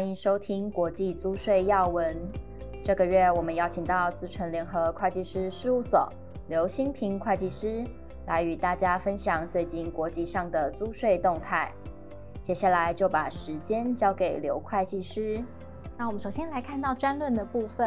欢迎收听国际租税要闻。这个月我们邀请到资诚联合会计师事务所刘新平会计师来与大家分享最近国际上的租税动态。接下来就把时间交给刘会计师。那我们首先来看到专论的部分。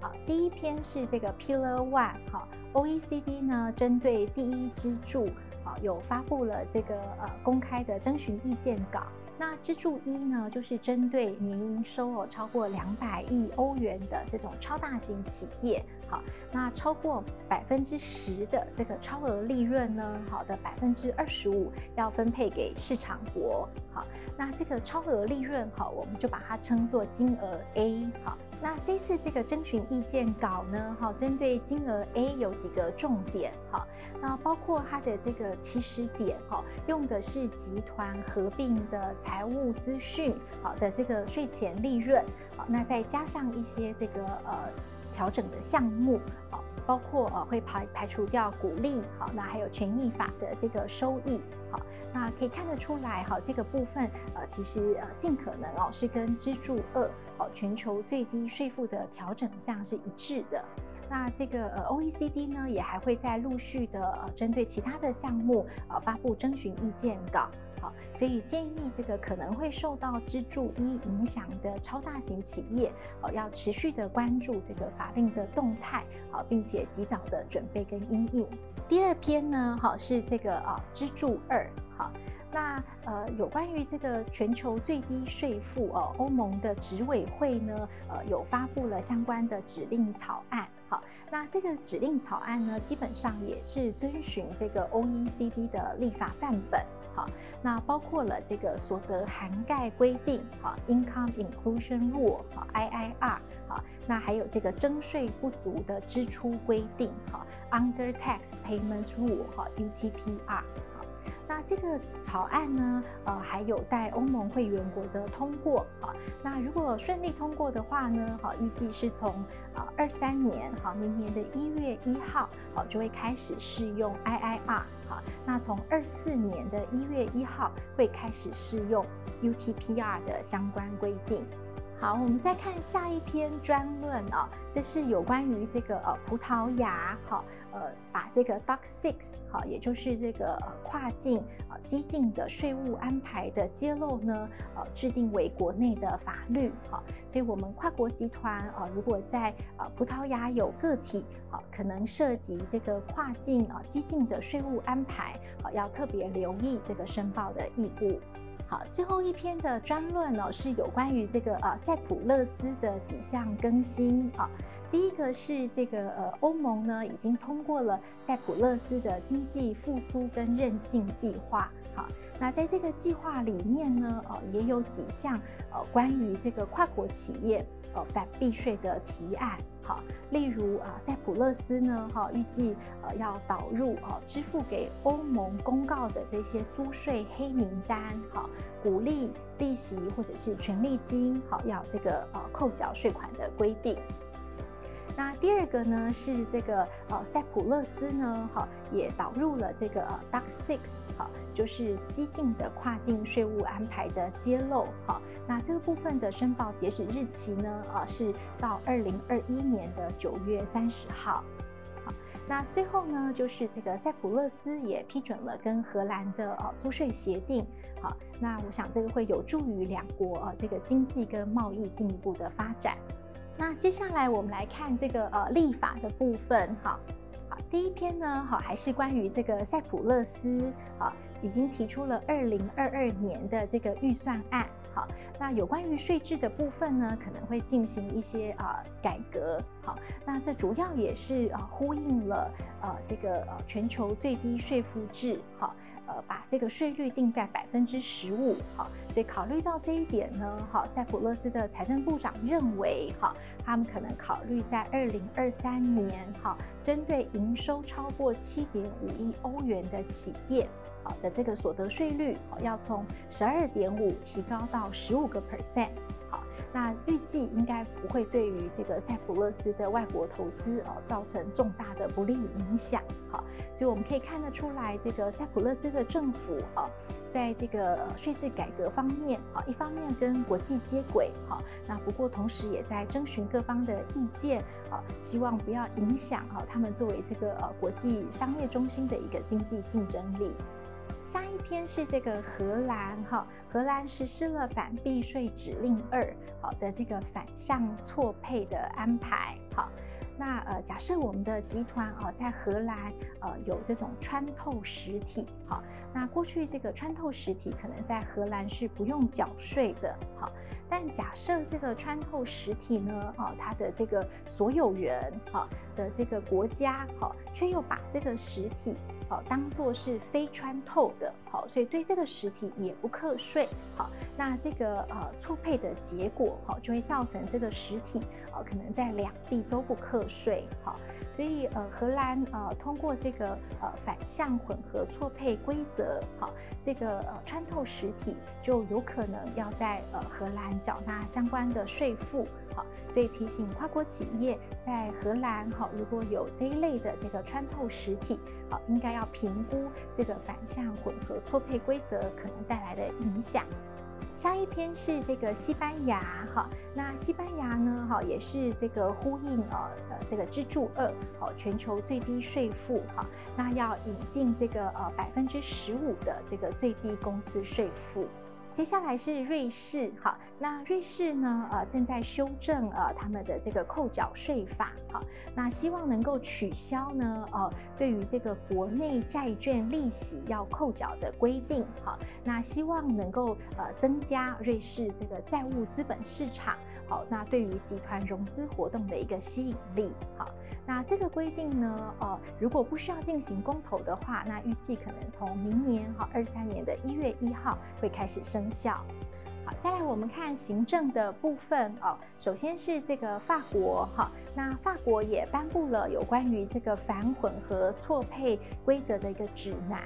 好，第一篇是这个 Pillar One。好，OECD 呢针对第一支柱，好有发布了这个呃公开的征询意见稿。那支柱一呢，就是针对年营收哦超过两百亿欧元的这种超大型企业，好，那超过百分之十的这个超额利润呢，好的百分之二十五要分配给市场国，好，那这个超额利润，好，我们就把它称作金额 A，好。那这次这个征询意见稿呢，哈，针对金额 A 有几个重点，哈，那包括它的这个起始点，哈，用的是集团合并的财务资讯，好的这个税前利润，好，那再加上一些这个呃调整的项目，好，包括呃会排排除掉鼓励，好，那还有权益法的这个收益，好。那可以看得出来，哈，这个部分，呃，其实呃，尽可能哦，是跟支柱二，哦，全球最低税负的调整项是一致的。那这个呃，OECD 呢，也还会在陆续的呃，针对其他的项目，呃，发布征询意见稿。好，所以建议这个可能会受到支柱一影响的超大型企业，哦，要持续的关注这个法令的动态，好，并且及早的准备跟应应。第二篇呢，好，是这个啊，支柱二，好，那呃，有关于这个全球最低税负哦，欧盟的执委会呢，呃，有发布了相关的指令草案。好，那这个指令草案呢，基本上也是遵循这个 OECD 的立法范本。好，那包括了这个所得涵盖规定，好，Income Inclusion Rule，好，IIR，好，那还有这个征税不足的支出规定，好，Under Tax Payments Rule，好，UTPR。那这个草案呢，呃，还有待欧盟会员国的通过啊。那如果顺利通过的话呢，好，预计是从啊二三年，好，明年的一月一号，好，就会开始适用 IIR，好，那从二四年的一月一号会开始适用 UTPR 的相关规定。好，我们再看下一篇专论啊，这是有关于这个呃葡萄牙，好，呃，把这个 Doc 6，好，也就是这个跨境呃激进的税务安排的揭露呢，呃，制定为国内的法律，好，所以我们跨国集团啊，如果在呃葡萄牙有个体，好，可能涉及这个跨境啊激进的税务安排，好，要特别留意这个申报的义务。好，最后一篇的专论呢，是有关于这个呃塞浦路斯的几项更新啊。第一个是这个呃欧盟呢已经通过了塞浦路斯的经济复苏跟韧性计划。好，那在这个计划里面呢，呃也有几项呃关于这个跨国企业呃反避税的提案。例如啊，塞浦路斯呢，哈，预计呃要导入啊，支付给欧盟公告的这些租税黑名单，哈，股利、利息或者是权利金，哈，要这个呃扣缴税款的规定。那第二个呢是这个呃塞浦路斯呢，哈，也导入了这个呃 DAC 6，哈，就是激进的跨境税务安排的揭露，哈。那这个部分的申报截止日期呢，啊是到二零二一年的九月三十号。好，那最后呢就是这个塞浦路斯也批准了跟荷兰的呃租税协定，好，那我想这个会有助于两国呃这个经济跟贸易进一步的发展。那接下来我们来看这个呃立法的部分，哈，好，第一篇呢，好，还是关于这个塞浦路斯，啊，已经提出了二零二二年的这个预算案，好，那有关于税制的部分呢，可能会进行一些啊改革，好，那这主要也是啊呼应了呃这个呃全球最低税负制，好。呃，把这个税率定在百分之十五，好，所以考虑到这一点呢，好，塞浦路斯的财政部长认为，哈，他们可能考虑在二零二三年，哈，针对营收超过七点五亿欧元的企业，啊的这个所得税率，要从十二点五提高到十五个 percent，好。那预计应该不会对于这个塞浦路斯的外国投资哦造成重大的不利影响。好，所以我们可以看得出来，这个塞浦路斯的政府啊，在这个税制改革方面啊，一方面跟国际接轨哈，那不过同时也在征询各方的意见啊，希望不要影响哈他们作为这个呃国际商业中心的一个经济竞争力。下一篇是这个荷兰哈，荷兰实施了反避税指令二好的这个反向错配的安排好。那呃，假设我们的集团啊，在荷兰呃有这种穿透实体，好，那过去这个穿透实体可能在荷兰是不用缴税的，好，但假设这个穿透实体呢，啊，它的这个所有人，好，的这个国家，好，却又把这个实体。好，当做是非穿透的，好，所以对这个实体也不课税，好，那这个呃错配的结果，好，就会造成这个实体，呃，可能在两地都不课税，好，所以呃荷兰呃通过这个呃反向混合错配规则，好，这个呃穿透实体就有可能要在呃荷兰缴纳相关的税负，好，所以提醒跨国企业在荷兰，好，如果有这一类的这个穿透实体，好，应该要。评估这个反向混合错配规则可能带来的影响。下一篇是这个西班牙哈，那西班牙呢哈也是这个呼应呃呃这个支柱二好全球最低税负哈，那要引进这个呃百分之十五的这个最低公司税负。接下来是瑞士，好，那瑞士呢，呃，正在修正呃他们的这个扣缴税法，好，那希望能够取消呢，呃，对于这个国内债券利息要扣缴的规定，好，那希望能够呃增加瑞士这个债务资本市场，好，那对于集团融资活动的一个吸引力，好。那这个规定呢，呃，如果不需要进行公投的话，那预计可能从明年哈二三年的一月一号会开始生效。好，再来我们看行政的部分哦。首先是这个法国哈，那法国也颁布了有关于这个反混合错配规则的一个指南。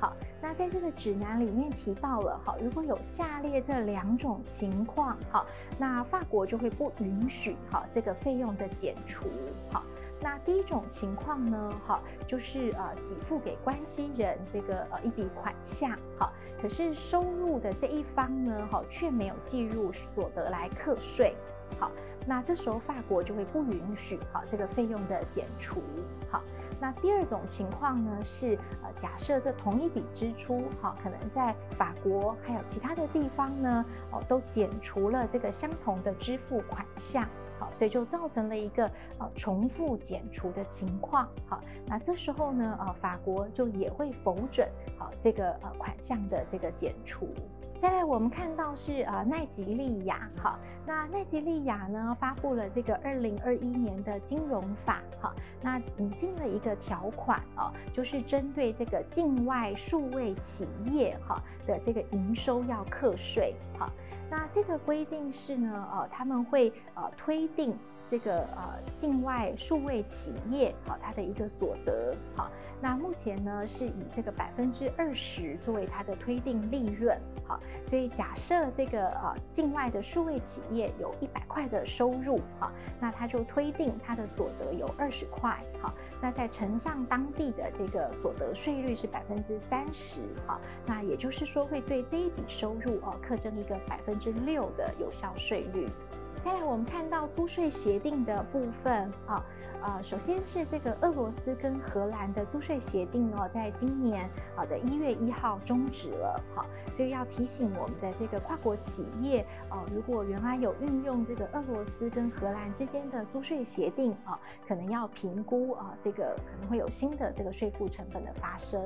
好，那在这个指南里面提到了哈，如果有下列这两种情况哈，那法国就会不允许哈这个费用的减除。好。那第一种情况呢，哈，就是呃给付给关系人这个呃一笔款项，哈，可是收入的这一方呢，哈，却没有计入所得来课税，好，那这时候法国就会不允许哈这个费用的减除，好，那第二种情况呢是呃假设这同一笔支出，哈，可能在法国还有其他的地方呢，哦都减除了这个相同的支付款项。好所以就造成了一个呃重复减除的情况，好，那这时候呢，呃，法国就也会否准好这个呃款项的这个减除。再来，我们看到是呃奈及利亚，哈，那奈及利亚呢发布了这个二零二一年的金融法，哈，那引进了一个条款啊，就是针对这个境外数位企业哈的这个营收要课税，哈。那这个规定是呢，呃，他们会呃推定这个呃境外数位企业好、它的一个所得。好、那目前呢是以这个百分之二十作为它的推定利润好、所以假设这个呃境外的数位企业有一百块的收入好、呃，那它就推定它的所得有二十块好。那再乘上当地的这个所得税率是百分之三十，好，那也就是说会对这一笔收入哦课征一个百分之六的有效税率。再来，我们看到租税协定的部分啊，呃，首先是这个俄罗斯跟荷兰的租税协定哦，在今年啊的一月一号终止了，好，所以要提醒我们的这个跨国企业啊，如果原来有运用这个俄罗斯跟荷兰之间的租税协定啊，可能要评估啊，这个可能会有新的这个税负成本的发生。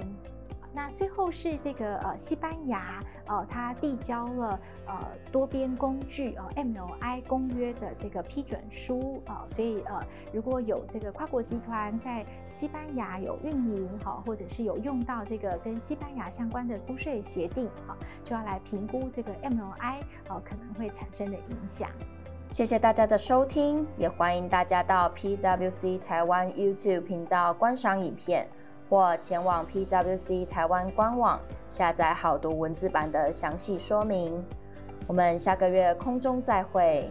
那最后是这个呃西班牙呃，它递交了呃多边工具呃 MLI 公约的这个批准书啊、呃，所以呃如果有这个跨国集团在西班牙有运营哈，或者是有用到这个跟西班牙相关的租税协定哈，就要来评估这个 MLI 呃可能会产生的影响。谢谢大家的收听，也欢迎大家到 PWC 台湾 YouTube 频道观赏影片。或前往 PWC 台湾官网下载好读文字版的详细说明。我们下个月空中再会。